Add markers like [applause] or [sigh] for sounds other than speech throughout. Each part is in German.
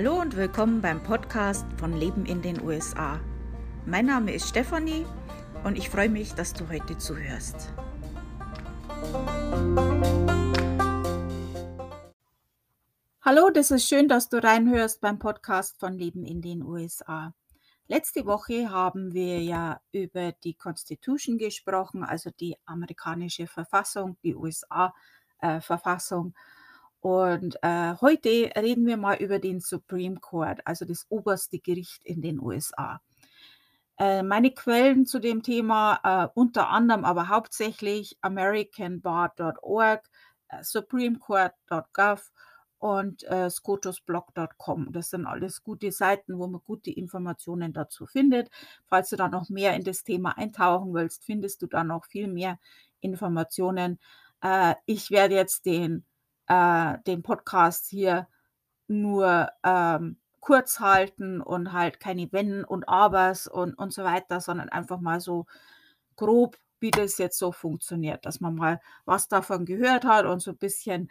Hallo und willkommen beim Podcast von Leben in den USA. Mein Name ist Stefanie und ich freue mich, dass du heute zuhörst. Hallo, das ist schön, dass du reinhörst beim Podcast von Leben in den USA. Letzte Woche haben wir ja über die Constitution gesprochen, also die amerikanische Verfassung, die USA-Verfassung. Äh, und äh, heute reden wir mal über den Supreme Court, also das oberste Gericht in den USA. Äh, meine Quellen zu dem Thema äh, unter anderem, aber hauptsächlich americanbar.org, äh, supremecourt.gov und äh, scotusblog.com. Das sind alles gute Seiten, wo man gute Informationen dazu findet. Falls du da noch mehr in das Thema eintauchen willst, findest du da noch viel mehr Informationen. Äh, ich werde jetzt den äh, den Podcast hier nur ähm, kurz halten und halt keine Wenn und Abers und, und so weiter, sondern einfach mal so grob, wie das jetzt so funktioniert, dass man mal was davon gehört hat und so ein bisschen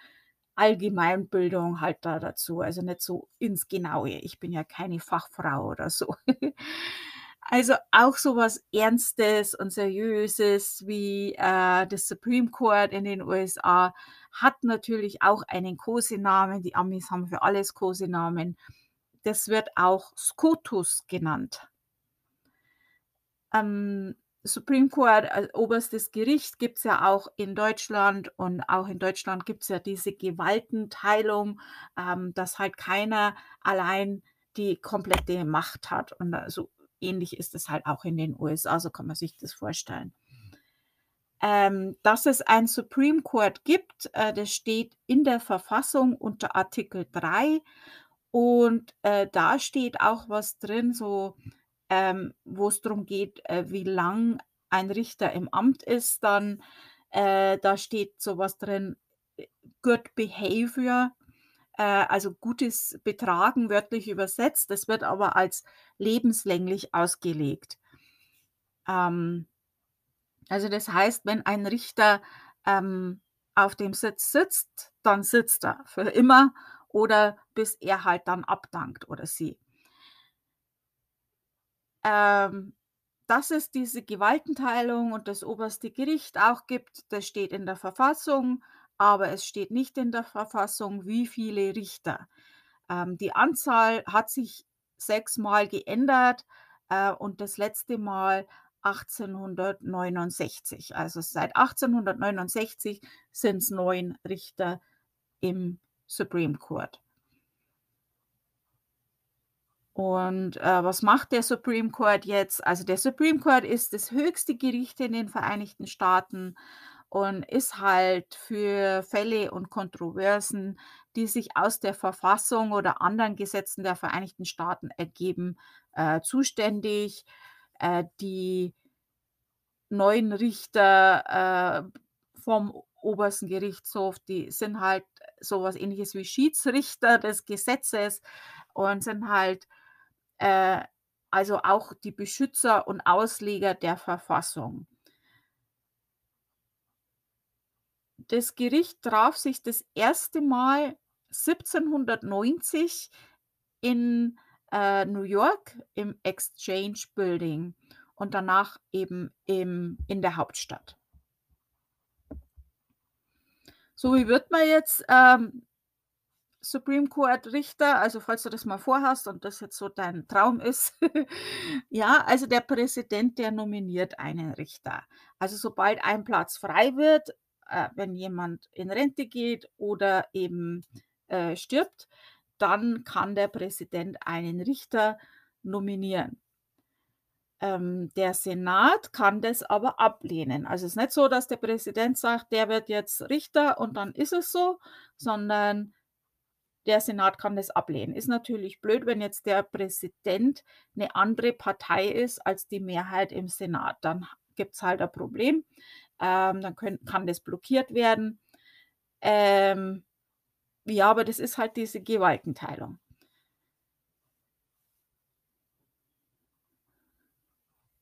Allgemeinbildung halt da dazu. Also nicht so ins Genaue. Ich bin ja keine Fachfrau oder so. [laughs] Also auch so was Ernstes und Seriöses wie äh, das Supreme Court in den USA hat natürlich auch einen Kosenamen. Die Amis haben für alles Kosenamen. Das wird auch SCOTUS genannt. Ähm, Supreme Court als oberstes Gericht gibt es ja auch in Deutschland und auch in Deutschland gibt es ja diese Gewaltenteilung, ähm, dass halt keiner allein die komplette Macht hat. Und also ähnlich ist es halt auch in den USA, so kann man sich das vorstellen. Ähm, dass es ein Supreme Court gibt, äh, das steht in der Verfassung unter Artikel 3 und äh, da steht auch was drin, so ähm, wo es darum geht, äh, wie lang ein Richter im Amt ist, dann äh, da steht sowas drin, äh, Good Behavior, äh, also gutes Betragen wörtlich übersetzt. Das wird aber als lebenslänglich ausgelegt. Ähm, also das heißt, wenn ein Richter ähm, auf dem Sitz sitzt, dann sitzt er für immer oder bis er halt dann abdankt oder sie. Ähm, dass es diese Gewaltenteilung und das oberste Gericht auch gibt, das steht in der Verfassung aber es steht nicht in der Verfassung, wie viele Richter. Ähm, die Anzahl hat sich sechsmal geändert äh, und das letzte Mal 1869. Also seit 1869 sind es neun Richter im Supreme Court. Und äh, was macht der Supreme Court jetzt? Also der Supreme Court ist das höchste Gericht in den Vereinigten Staaten und ist halt für Fälle und Kontroversen, die sich aus der Verfassung oder anderen Gesetzen der Vereinigten Staaten ergeben, äh, zuständig. Äh, die neuen Richter äh, vom obersten Gerichtshof, die sind halt sowas ähnliches wie Schiedsrichter des Gesetzes und sind halt äh, also auch die Beschützer und Ausleger der Verfassung. Das Gericht traf sich das erste Mal 1790 in äh, New York im Exchange Building und danach eben im, in der Hauptstadt. So, wie wird man jetzt ähm, Supreme Court Richter? Also, falls du das mal vorhast und das jetzt so dein Traum ist. [laughs] ja, also der Präsident, der nominiert einen Richter. Also, sobald ein Platz frei wird, äh, wenn jemand in Rente geht oder eben äh, stirbt, dann kann der Präsident einen Richter nominieren. Ähm, der Senat kann das aber ablehnen. Also es ist nicht so, dass der Präsident sagt, der wird jetzt Richter und dann ist es so, sondern der Senat kann das ablehnen. Ist natürlich blöd, wenn jetzt der Präsident eine andere Partei ist als die Mehrheit im Senat. Dann gibt es halt ein Problem ähm, dann können, kann das blockiert werden. Ähm, ja, aber das ist halt diese Gewaltenteilung.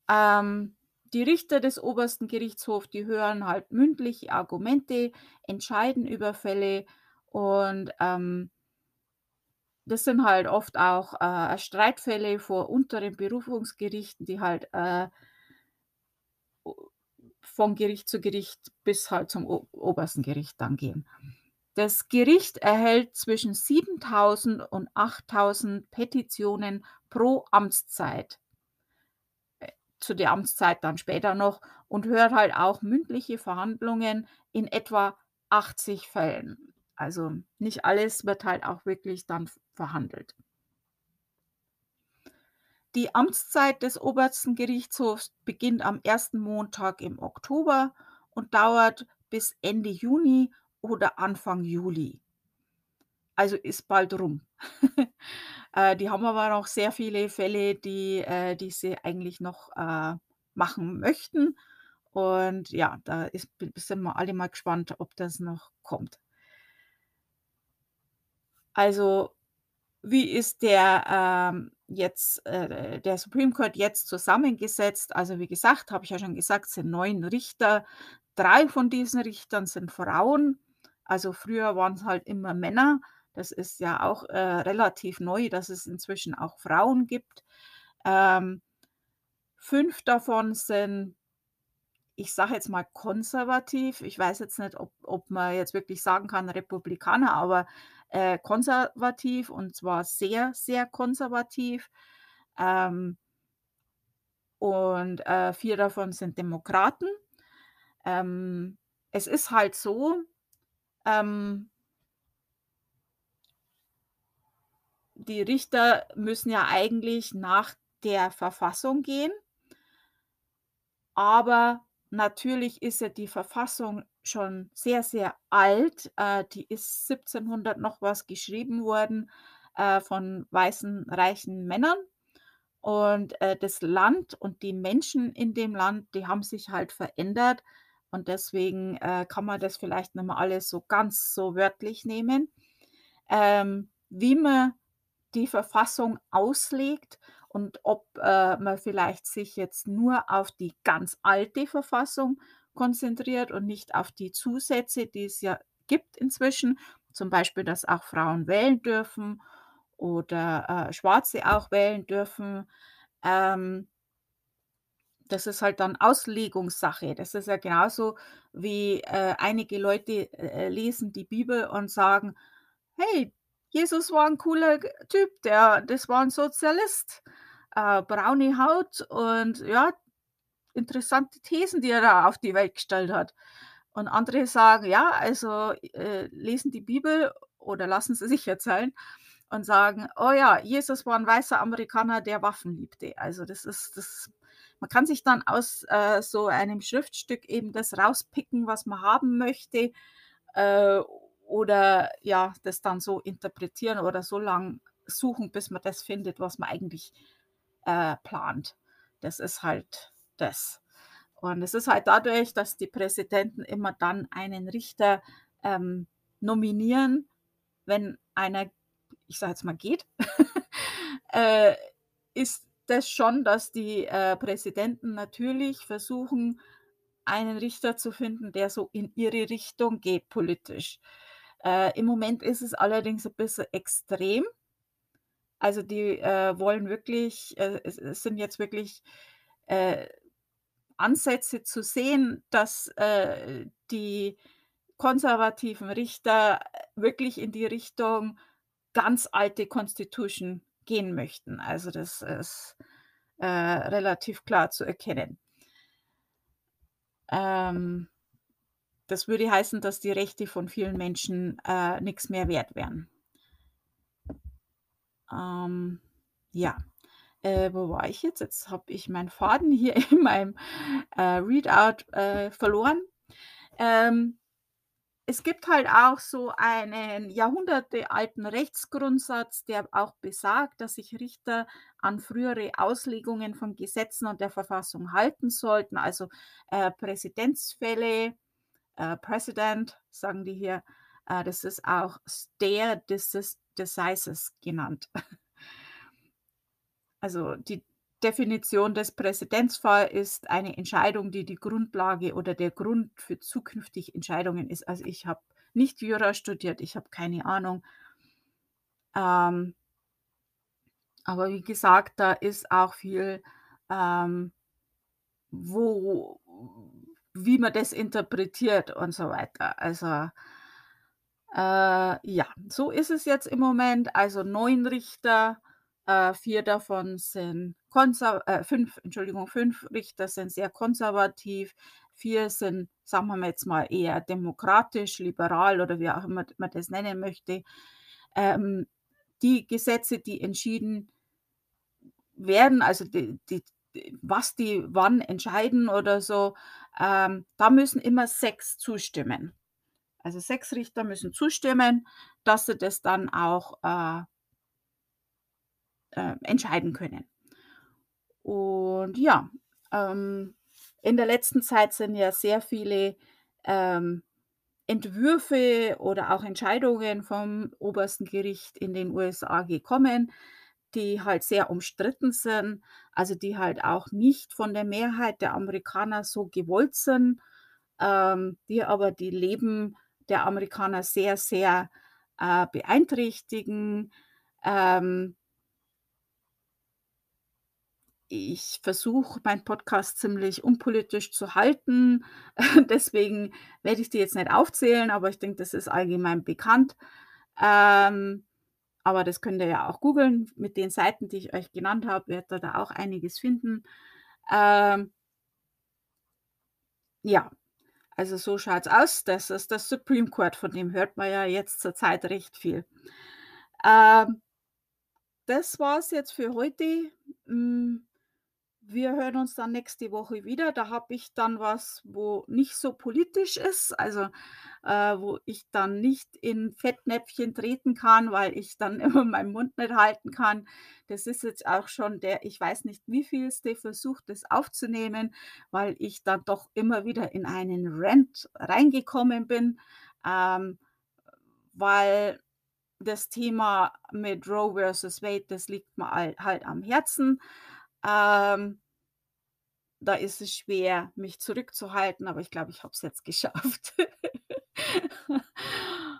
Ähm, die Richter des obersten Gerichtshofs, die hören halt mündliche Argumente, entscheiden über Fälle und ähm, das sind halt oft auch, äh, Streitfälle vor unteren Berufungsgerichten, die halt, äh von Gericht zu Gericht bis halt zum obersten Gericht dann gehen. Das Gericht erhält zwischen 7.000 und 8.000 Petitionen pro Amtszeit. Äh, zu der Amtszeit dann später noch und hört halt auch mündliche Verhandlungen in etwa 80 Fällen. Also nicht alles wird halt auch wirklich dann verhandelt. Die Amtszeit des Obersten Gerichtshofs beginnt am ersten Montag im Oktober und dauert bis Ende Juni oder Anfang Juli. Also ist bald rum. [laughs] Äh, die haben aber noch sehr viele Fälle, die äh, die sie eigentlich noch, äh, machen möchten. Und ja, da ist sind wir alle mal gespannt, ob das noch kommt. Also, wie ist der, ähm, jetzt, äh der Supreme Court jetzt zusammengesetzt? Also, wie gesagt, habe ich ja schon gesagt, sind 9 Richter. 3 von diesen Richtern sind Frauen. Also, früher waren es halt immer Männer. Das ist ja auch, äh, relativ neu, dass es inzwischen auch Frauen gibt. Ähm, 5 davon sind ich sage jetzt mal konservativ. Ich weiß jetzt nicht, ob ob man jetzt wirklich sagen kann Republikaner, aber, äh, konservativ und zwar sehr, sehr konservativ. Ähm und, äh, 4 davon sind Demokraten. Ähm, es ist halt so, ähm die Richter müssen ja eigentlich nach der Verfassung gehen. Aber natürlich ist ja die Verfassung schon sehr, sehr alt. Äh, die ist 1700 noch was geschrieben worden, äh, von weißen, reichen Männern. Und, äh, das Land und die Menschen in dem Land, die haben sich halt verändert. Und deswegen, äh, kann man das vielleicht nicht mehr alles so ganz so wörtlich nehmen. Ähm, wie man die Verfassung auslegt und ob, äh, man vielleicht sich jetzt nur auf die ganz alte Verfassung konzentriert und nicht auf die Zusätze, die es ja gibt inzwischen, zum Beispiel, dass auch Frauen wählen dürfen oder, äh, Schwarze auch wählen dürfen. Ähm das ist halt dann Auslegungssache. Das ist ja genauso wie, äh, einige Leute, äh, lesen die Bibel und sagen: „Hey, Jesus war ein cooler Typ, der das war ein Sozialist, äh, braune Haut und ja, interessante Thesen, die er da auf die Welt gestellt hat. Und andere sagen, ja, also, äh, lesen die Bibel oder lassen sie sich erzählen und sagen: „Oh ja, Jesus war ein weißer Amerikaner, der Waffen liebte.“ Also, das ist das man kann sich dann aus, äh, so einem Schriftstück eben das rauspicken, was man haben möchte, äh, oder ja, das dann so interpretieren oder so lang suchen, bis man das findet, was man eigentlich, äh, plant. Das ist halt das. Und es ist halt dadurch, dass die Präsidenten immer dann einen Richter, ähm, nominieren, wenn einer, ich sage jetzt mal, geht, [laughs] äh, ist das schon, dass die, äh, Präsidenten natürlich versuchen, einen Richter zu finden, der so in ihre Richtung geht politisch. Äh, im Moment ist es allerdings ein bisschen extrem. Also, die, äh, wollen wirklich äh, es es sind jetzt wirklich, äh, Ansätze zu sehen, dass, äh, die konservativen Richter wirklich in die Richtung ganz alte Constitution gehen möchten. Also, das ist, äh, relativ klar zu erkennen. Ähm das würde heißen, dass die Rechte von vielen Menschen, äh, nix mehr wert wären. Ähm, ja. Äh, wo war ich jetzt? Jetzt habe ich meinen Faden hier [laughs] in meinem, äh, Readout, äh, verloren. Ähm, es gibt halt auch so einen jahrhundertealten Rechtsgrundsatz, der auch besagt, dass sich Richter an frühere Auslegungen von Gesetzen und der Verfassung halten sollten, also, äh, Präzedenzfälle äh, President, sagen die hier. Äh, das ist auch stare decis decisis genannt. [laughs] Also, die Definition des Präzedenzfall ist eine Entscheidung, die die Grundlage oder der Grund für zukünftige Entscheidungen ist. Also, ich habe nicht Jura studiert, ich habe keine Ahnung. Ähm aber wie gesagt, da ist auch viel, ähm, wo wie man das interpretiert und so weiter. Also äh, ja, so ist es jetzt im Moment. Also 9 Richter, äh, 4 davon sind konser äh, 5, Entschuldigung, 5 Richter sind sehr konservativ, 4 sind, sagen wir jetzt mal, eher demokratisch, liberal oder wie auch immer man das nennen möchte. Ähm, die Gesetze, die entschieden werden, also die die was die wann entscheiden oder so, ähm, da müssen immer 6 zustimmen. Also 6 Richter müssen zustimmen, dass sie das dann auch, äh äh, entscheiden können. Und ja, ähm, in der letzten Zeit sind ja sehr viele, ähm, Entwürfe oder auch Entscheidungen vom obersten Gericht in den USA gekommen, die halt sehr umstritten sind, also die halt auch nicht von der Mehrheit der Amerikaner so gewollt sind, ähm, die aber die Leben der Amerikaner sehr, sehr, äh, beeinträchtigen. Ähm ich versuche, meinen Podcast ziemlich unpolitisch zu halten. [laughs] Deswegen werde ich die jetzt nicht aufzählen, aber ich denke, das ist allgemein bekannt. Ähm, aber das könnt ihr ja auch googeln. Mit den Seiten, die ich euch genannt habe, werdet ihr da auch einiges finden. Ähm ja, also so schaut's aus. Das ist das Supreme Court, von dem hört man ja jetzt zur Zeit recht viel. Ähm das war's jetzt für heute. Hm, wir hören uns dann nächste Woche wieder. Da habe ich dann was, wo nicht so politisch ist, also, äh, wo ich dann nicht in Fettnäpfchen treten kann, weil ich dann [laughs] immer meinen Mund nicht halten kann. Das ist jetzt auch schon der ich weiß nicht wievielste Versuch, das aufzunehmen, weil ich dann doch immer wieder in einen Rant reingekommen bin, ähm, weil das Thema mit Roe versus Wade, das liegt mir al halt am Herzen. Ähm da ist es schwer, mich zurückzuhalten, aber ich glaube, ich habe es jetzt [laughs] geschafft.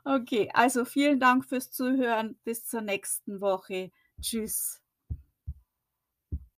Okay, also vielen Dank fürs Zuhören. Bis zur nächsten Woche. Tschüss.